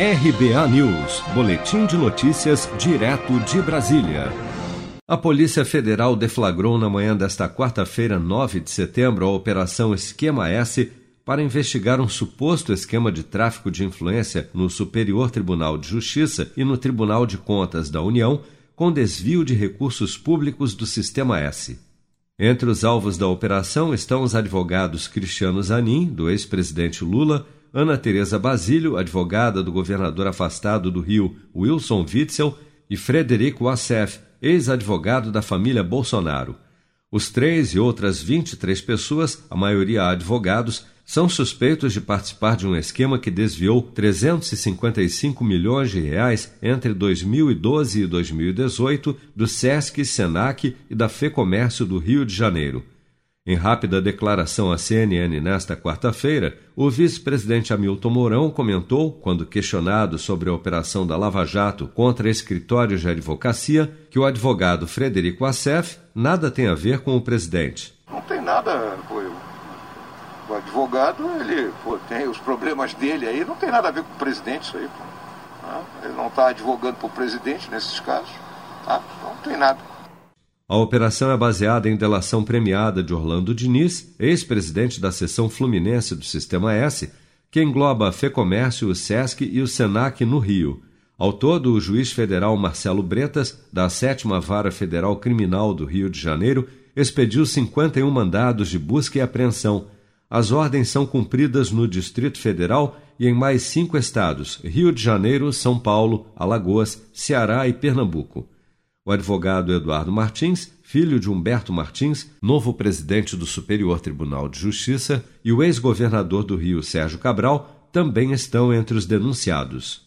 RBA News, Boletim de Notícias, direto de Brasília. A Polícia Federal deflagrou na manhã desta quarta-feira, 9 de setembro, a Operação Esquema S para investigar um suposto esquema de tráfico de influência no Superior Tribunal de Justiça e no Tribunal de Contas da União, com desvio de recursos públicos do Sistema S. Entre os alvos da operação estão os advogados Cristiano Zanin, do ex-presidente Lula, Ana Teresa Basílio, advogada do governador afastado do Rio, Wilson Witzel, e Frederico Assef, ex-advogado da família Bolsonaro. Os três e outras 23 pessoas, a maioria advogados, são suspeitos de participar de um esquema que desviou 355 milhões de reais entre 2012 e 2018 do SESC, SENAC e da FEComércio do Rio de Janeiro. Em rápida declaração à CNN nesta quarta-feira, o vice-presidente Hamilton Mourão comentou, quando questionado sobre a operação da Lava Jato contra escritórios de advocacia, que o advogado Frederico Assef nada tem a ver com o presidente. Não tem nada, o advogado, ele pô, tem os problemas dele aí, não tem nada a ver com o presidente isso aí. Pô. Né? Ele não está advogando para o presidente nesses casos. Tá? Não tem nada. A operação é baseada em delação premiada de Orlando Diniz, ex-presidente da seção fluminense do Sistema S, que engloba a FEComércio, o SESC e o SENAC no Rio. Ao todo, o juiz federal Marcelo Bretas, da 7 Vara Federal Criminal do Rio de Janeiro, expediu 51 mandados de busca e apreensão, as ordens são cumpridas no Distrito Federal e em mais cinco estados: Rio de Janeiro, São Paulo, Alagoas, Ceará e Pernambuco. O advogado Eduardo Martins, filho de Humberto Martins, novo presidente do Superior Tribunal de Justiça, e o ex-governador do Rio, Sérgio Cabral, também estão entre os denunciados.